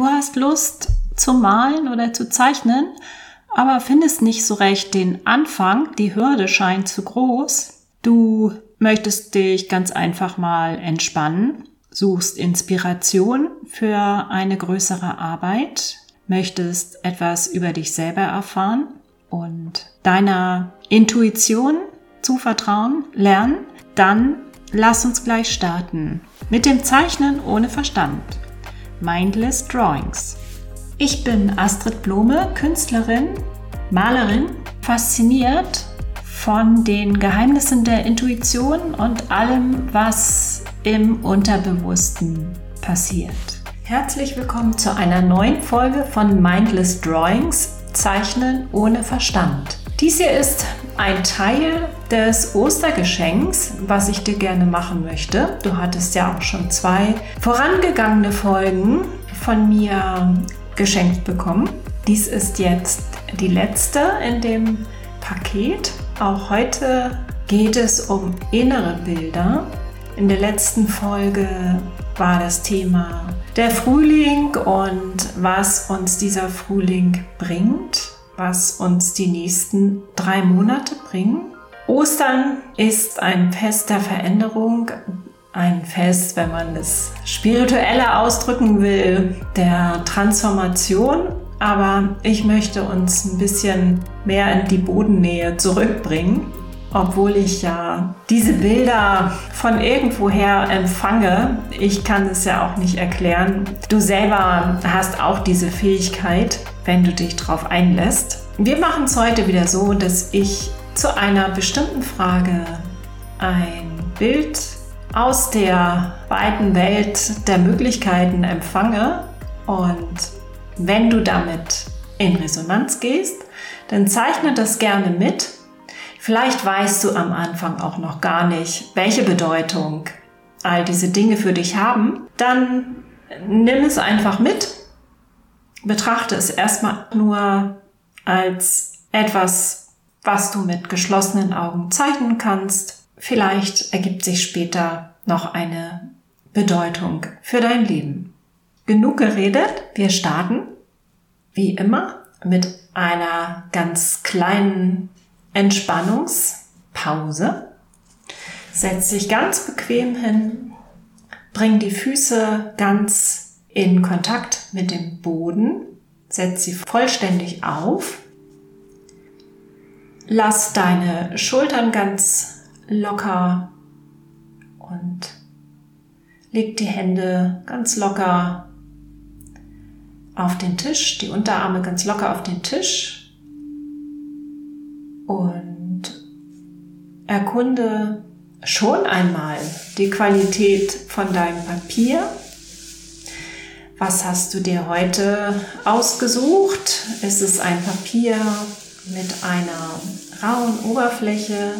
Du hast Lust zu malen oder zu zeichnen, aber findest nicht so recht den Anfang, die Hürde scheint zu groß. Du möchtest dich ganz einfach mal entspannen, suchst Inspiration für eine größere Arbeit, möchtest etwas über dich selber erfahren und deiner Intuition zuvertrauen lernen, dann lass uns gleich starten mit dem Zeichnen ohne Verstand. Mindless Drawings. Ich bin Astrid Blome, Künstlerin, Malerin, fasziniert von den Geheimnissen der Intuition und allem, was im Unterbewussten passiert. Herzlich willkommen zu einer neuen Folge von Mindless Drawings, Zeichnen ohne Verstand. Dies hier ist ein Teil des Ostergeschenks, was ich dir gerne machen möchte. Du hattest ja auch schon zwei vorangegangene Folgen von mir geschenkt bekommen. Dies ist jetzt die letzte in dem Paket. Auch heute geht es um innere Bilder. In der letzten Folge war das Thema der Frühling und was uns dieser Frühling bringt was uns die nächsten drei Monate bringen. Ostern ist ein Fest der Veränderung, ein Fest, wenn man es spiritueller ausdrücken will, der Transformation. Aber ich möchte uns ein bisschen mehr in die Bodennähe zurückbringen, obwohl ich ja diese Bilder von irgendwoher empfange. Ich kann es ja auch nicht erklären. Du selber hast auch diese Fähigkeit wenn du dich darauf einlässt. Wir machen es heute wieder so, dass ich zu einer bestimmten Frage ein Bild aus der weiten Welt der Möglichkeiten empfange und wenn du damit in Resonanz gehst, dann zeichne das gerne mit. Vielleicht weißt du am Anfang auch noch gar nicht, welche Bedeutung all diese Dinge für dich haben. Dann nimm es einfach mit betrachte es erstmal nur als etwas, was du mit geschlossenen Augen zeichnen kannst. Vielleicht ergibt sich später noch eine Bedeutung für dein Leben. Genug geredet, wir starten wie immer mit einer ganz kleinen Entspannungspause. Setz dich ganz bequem hin, bring die Füße ganz in Kontakt mit dem Boden, setz sie vollständig auf, lass deine Schultern ganz locker und leg die Hände ganz locker auf den Tisch, die Unterarme ganz locker auf den Tisch und erkunde schon einmal die Qualität von deinem Papier was hast du dir heute ausgesucht? Ist es ein Papier mit einer rauen Oberfläche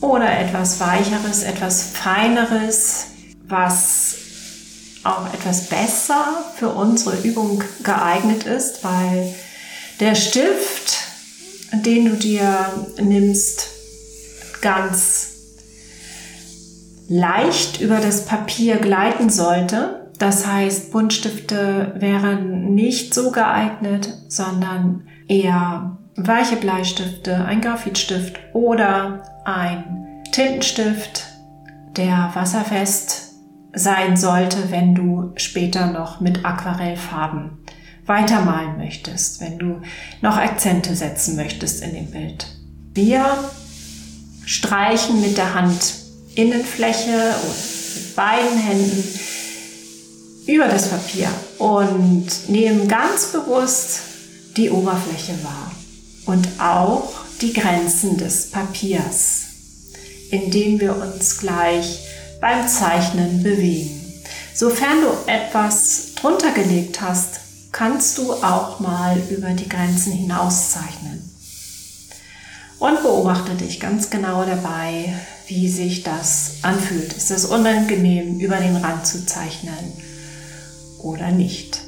oder etwas weicheres, etwas feineres, was auch etwas besser für unsere Übung geeignet ist, weil der Stift, den du dir nimmst, ganz leicht über das Papier gleiten sollte das heißt, Buntstifte wären nicht so geeignet, sondern eher weiche Bleistifte, ein Graphitstift oder ein Tintenstift, der wasserfest sein sollte, wenn du später noch mit Aquarellfarben weitermalen möchtest, wenn du noch Akzente setzen möchtest in dem Bild. Wir streichen mit der Handinnenfläche und mit beiden Händen über das Papier und nehmen ganz bewusst die Oberfläche wahr und auch die Grenzen des Papiers, indem wir uns gleich beim Zeichnen bewegen. Sofern du etwas drunter gelegt hast, kannst du auch mal über die Grenzen hinaus zeichnen. Und beobachte dich ganz genau dabei, wie sich das anfühlt. Ist es unangenehm, über den Rand zu zeichnen? Oder nicht?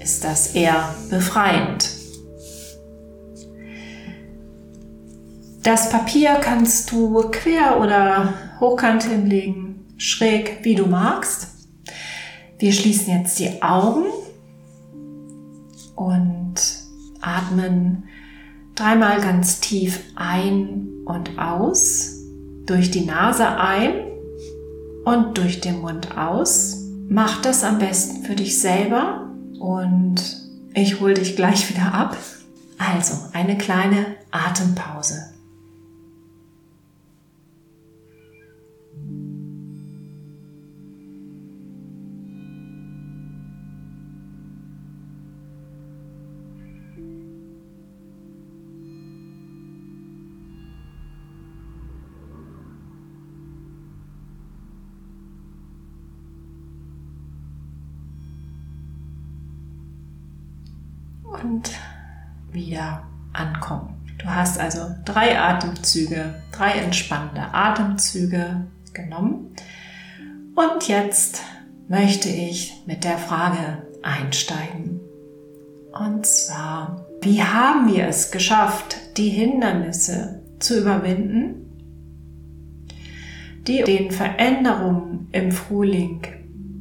Ist das eher befreiend? Das Papier kannst du quer oder hochkant hinlegen, schräg wie du magst. Wir schließen jetzt die Augen und atmen dreimal ganz tief ein und aus, durch die Nase ein und durch den Mund aus. Mach das am besten für dich selber und ich hole dich gleich wieder ab. Also eine kleine Atempause. Wieder ankommen. Du hast also drei Atemzüge, drei entspannende Atemzüge genommen. Und jetzt möchte ich mit der Frage einsteigen. Und zwar, wie haben wir es geschafft, die Hindernisse zu überwinden, die den Veränderungen im Frühling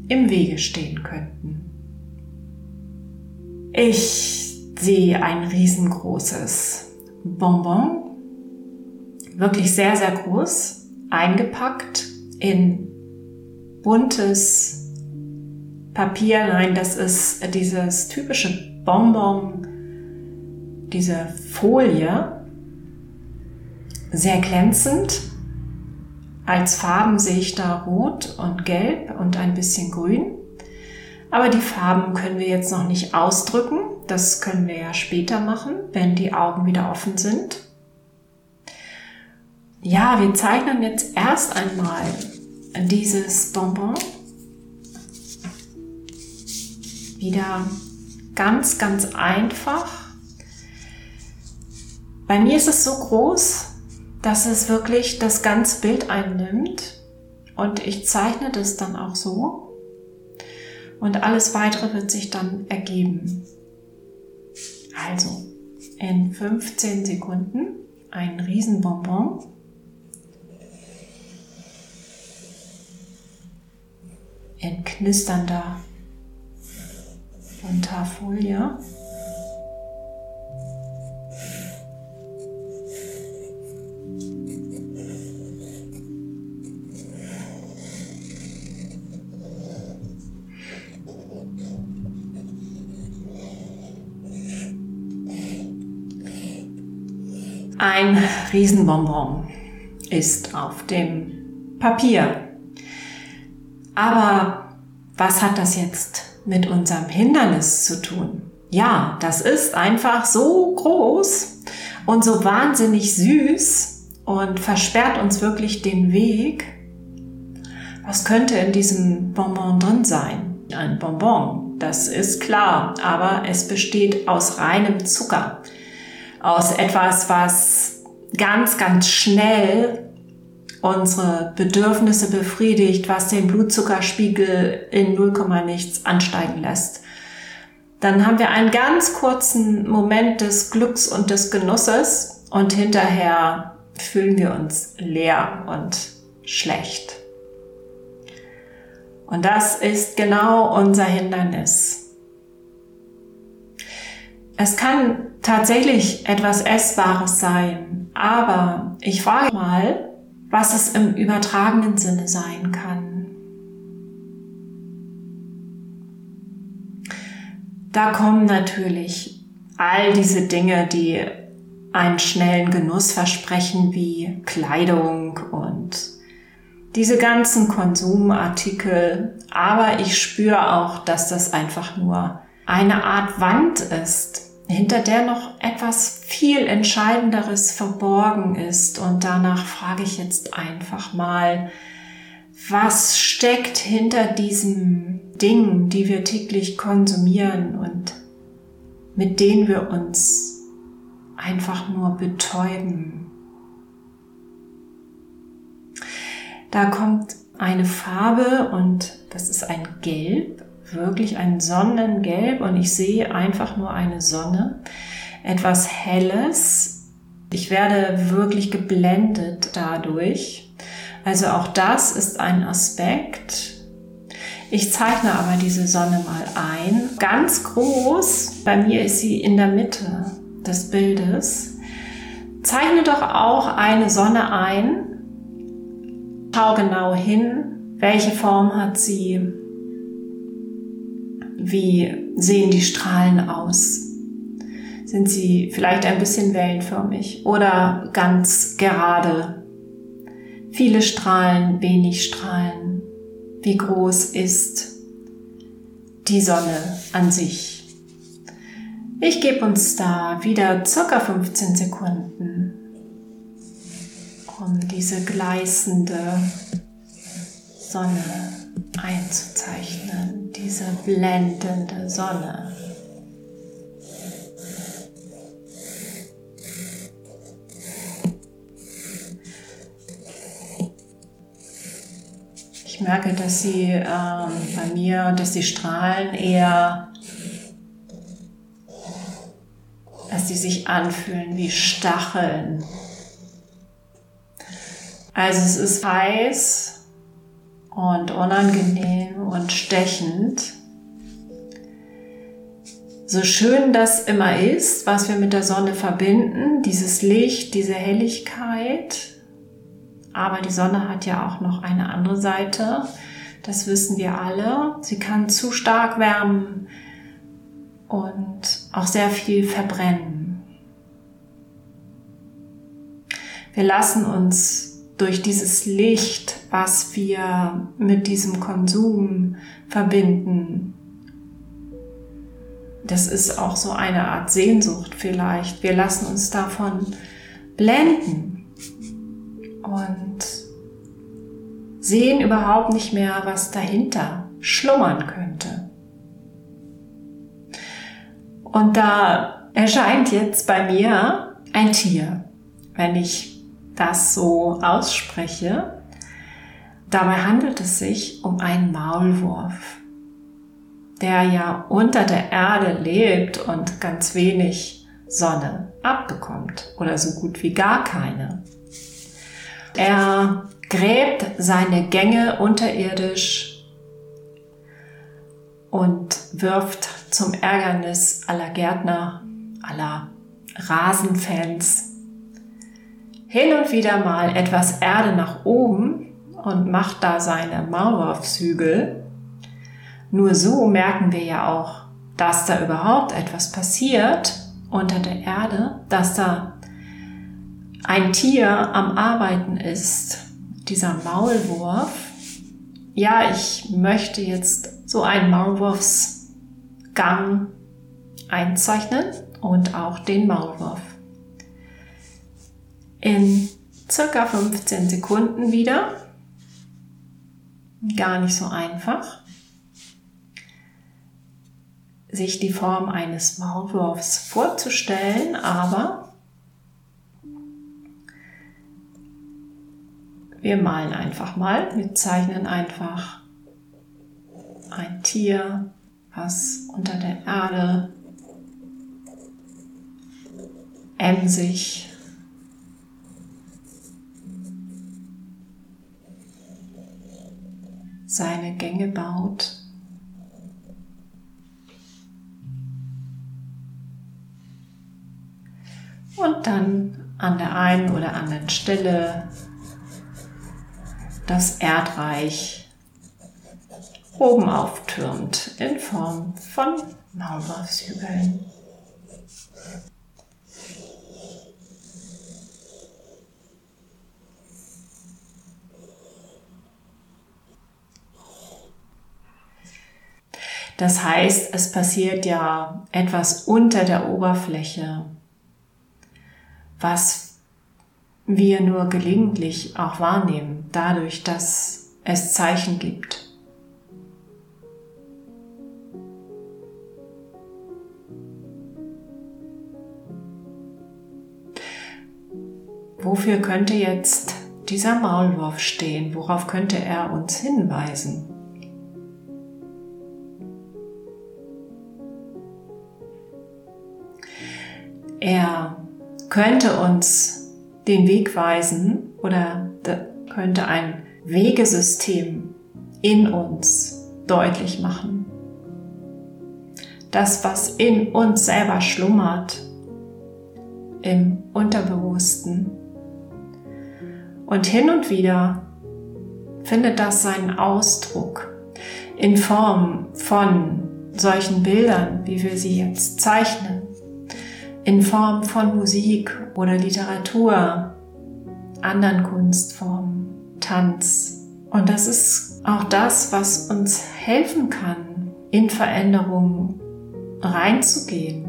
im Wege stehen könnten? Ich sehe ein riesengroßes Bonbon, wirklich sehr, sehr groß, eingepackt in buntes Papier. Nein, das ist dieses typische Bonbon, diese Folie, sehr glänzend. Als Farben sehe ich da rot und gelb und ein bisschen grün. Aber die Farben können wir jetzt noch nicht ausdrücken. Das können wir ja später machen, wenn die Augen wieder offen sind. Ja, wir zeichnen jetzt erst einmal dieses Bonbon wieder ganz, ganz einfach. Bei mir ist es so groß, dass es wirklich das ganze Bild einnimmt und ich zeichne das dann auch so. Und alles weitere wird sich dann ergeben. Also in 15 Sekunden ein Riesenbonbon. In knisternder bunter Folie. Ein Riesenbonbon ist auf dem Papier. Aber was hat das jetzt mit unserem Hindernis zu tun? Ja, das ist einfach so groß und so wahnsinnig süß und versperrt uns wirklich den Weg. Was könnte in diesem Bonbon drin sein? Ein Bonbon, das ist klar, aber es besteht aus reinem Zucker aus etwas, was ganz, ganz schnell unsere Bedürfnisse befriedigt, was den Blutzuckerspiegel in 0, nichts ansteigen lässt. Dann haben wir einen ganz kurzen Moment des Glücks und des Genusses und hinterher fühlen wir uns leer und schlecht. Und das ist genau unser Hindernis. Es kann tatsächlich etwas Essbares sein, aber ich frage mal, was es im übertragenen Sinne sein kann. Da kommen natürlich all diese Dinge, die einen schnellen Genuss versprechen, wie Kleidung und diese ganzen Konsumartikel. Aber ich spüre auch, dass das einfach nur eine Art Wand ist, hinter der noch etwas viel Entscheidenderes verborgen ist. Und danach frage ich jetzt einfach mal, was steckt hinter diesen Dingen, die wir täglich konsumieren und mit denen wir uns einfach nur betäuben. Da kommt eine Farbe und das ist ein Gelb wirklich ein Sonnengelb und ich sehe einfach nur eine Sonne, etwas Helles. Ich werde wirklich geblendet dadurch. Also auch das ist ein Aspekt. Ich zeichne aber diese Sonne mal ein. Ganz groß, bei mir ist sie in der Mitte des Bildes. Zeichne doch auch eine Sonne ein. Schau genau hin, welche Form hat sie, wie sehen die Strahlen aus. Sind sie vielleicht ein bisschen wellenförmig oder ganz gerade? Viele Strahlen, wenig Strahlen. Wie groß ist die Sonne an sich? Ich gebe uns da wieder circa 15 Sekunden, um diese gleißende Sonne einzuzeichnen, diese blendende Sonne. Ich merke, dass sie ähm, bei mir, dass die Strahlen eher dass die sich anfühlen wie Stacheln. Also es ist heiß und unangenehm und stechend. So schön das immer ist, was wir mit der Sonne verbinden, dieses Licht, diese Helligkeit. Aber die Sonne hat ja auch noch eine andere Seite. Das wissen wir alle. Sie kann zu stark wärmen, und auch sehr viel verbrennen. Wir lassen uns durch dieses Licht, was wir mit diesem Konsum verbinden, das ist auch so eine Art Sehnsucht vielleicht. Wir lassen uns davon blenden und sehen überhaupt nicht mehr, was dahinter schlummern könnte. Und da erscheint jetzt bei mir ein Tier, wenn ich das so ausspreche. Dabei handelt es sich um einen Maulwurf, der ja unter der Erde lebt und ganz wenig Sonne abbekommt oder so gut wie gar keine. Er gräbt seine Gänge unterirdisch und wirft zum Ärgernis aller Gärtner, aller Rasenfans hin und wieder mal etwas Erde nach oben und macht da seine Maulwurfshügel. Nur so merken wir ja auch, dass da überhaupt etwas passiert unter der Erde, dass da ein Tier am Arbeiten ist, dieser Maulwurf. Ja, ich möchte jetzt so einen Maulwurfs Gang einzeichnen und auch den Maulwurf. In circa 15 Sekunden wieder. Gar nicht so einfach, sich die Form eines Maulwurfs vorzustellen, aber wir malen einfach mal, wir zeichnen einfach ein Tier, was unter der Erde emsig seine Gänge baut. Und dann an der einen oder anderen Stelle das Erdreich oben auftürmt in Form von Maulwurfshügeln. Das heißt, es passiert ja etwas unter der Oberfläche, was wir nur gelegentlich auch wahrnehmen, dadurch, dass es Zeichen gibt. Wofür könnte jetzt dieser Maulwurf stehen? Worauf könnte er uns hinweisen? Er könnte uns den Weg weisen oder könnte ein Wegesystem in uns deutlich machen. Das, was in uns selber schlummert, im Unterbewussten. Und hin und wieder findet das seinen Ausdruck in Form von solchen Bildern, wie wir sie jetzt zeichnen, in Form von Musik oder Literatur, anderen Kunstformen, Tanz. Und das ist auch das, was uns helfen kann, in Veränderungen reinzugehen,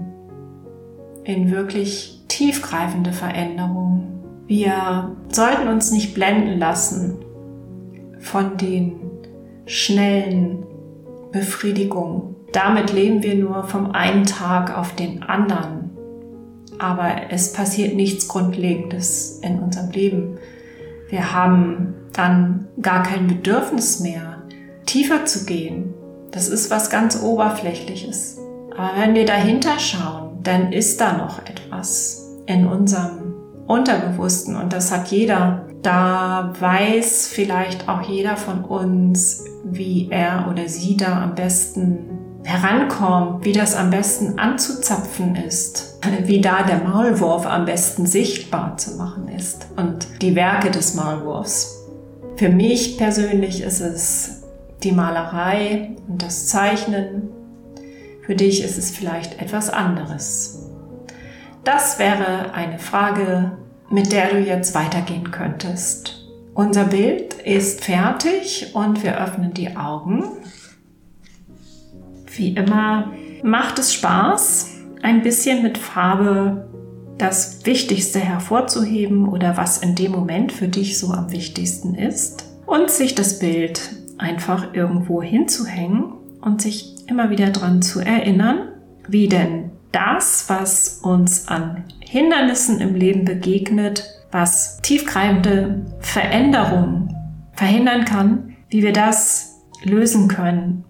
in wirklich tiefgreifende Veränderungen. Wir sollten uns nicht blenden lassen von den schnellen Befriedigungen. Damit leben wir nur vom einen Tag auf den anderen. Aber es passiert nichts Grundlegendes in unserem Leben. Wir haben dann gar kein Bedürfnis mehr, tiefer zu gehen. Das ist was ganz Oberflächliches. Aber wenn wir dahinter schauen, dann ist da noch etwas in unserem Unterbewussten und das hat jeder. Da weiß vielleicht auch jeder von uns, wie er oder sie da am besten herankommt, wie das am besten anzuzapfen ist, wie da der Maulwurf am besten sichtbar zu machen ist und die Werke des Maulwurfs. Für mich persönlich ist es die Malerei und das Zeichnen. Für dich ist es vielleicht etwas anderes. Das wäre eine Frage, mit der du jetzt weitergehen könntest. Unser Bild ist fertig und wir öffnen die Augen. Wie immer macht es Spaß, ein bisschen mit Farbe das Wichtigste hervorzuheben oder was in dem Moment für dich so am wichtigsten ist und sich das Bild einfach irgendwo hinzuhängen und sich immer wieder daran zu erinnern, wie denn das, was uns an Hindernissen im Leben begegnet, was tiefgreifende Veränderungen verhindern kann, wie wir das lösen können,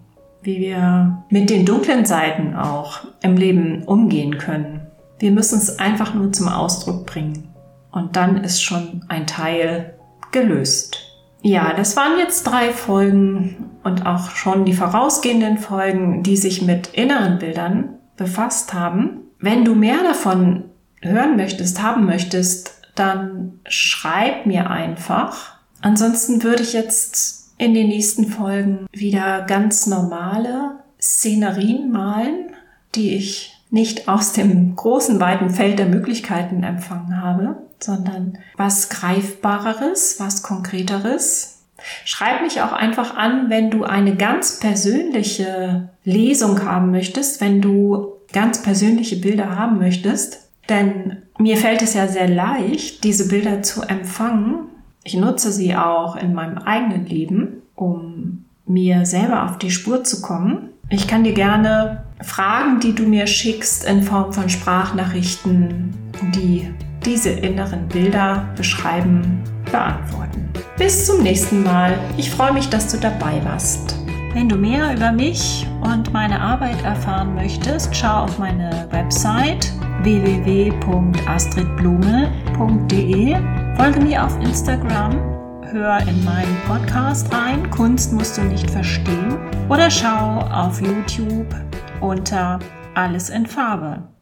wie wir mit den dunklen Seiten auch im Leben umgehen können. Wir müssen es einfach nur zum Ausdruck bringen. Und dann ist schon ein Teil gelöst. Ja, das waren jetzt drei Folgen und auch schon die vorausgehenden Folgen, die sich mit inneren Bildern befasst haben. Wenn du mehr davon hören möchtest, haben möchtest, dann schreib mir einfach. Ansonsten würde ich jetzt in den nächsten Folgen wieder ganz normale Szenerien malen, die ich nicht aus dem großen, weiten Feld der Möglichkeiten empfangen habe, sondern was Greifbareres, was Konkreteres. Schreib mich auch einfach an, wenn du eine ganz persönliche Lesung haben möchtest, wenn du ganz persönliche Bilder haben möchtest. Denn mir fällt es ja sehr leicht, diese Bilder zu empfangen. Ich nutze sie auch in meinem eigenen Leben, um mir selber auf die Spur zu kommen. Ich kann dir gerne Fragen, die du mir schickst in Form von Sprachnachrichten, die diese inneren Bilder beschreiben, beantworten. Bis zum nächsten Mal. Ich freue mich, dass du dabei warst. Wenn du mehr über mich und meine Arbeit erfahren möchtest, schau auf meine Website www.astridblume.de. Folge mir auf Instagram, hör in meinen Podcast rein, Kunst musst du nicht verstehen, oder schau auf YouTube unter Alles in Farbe.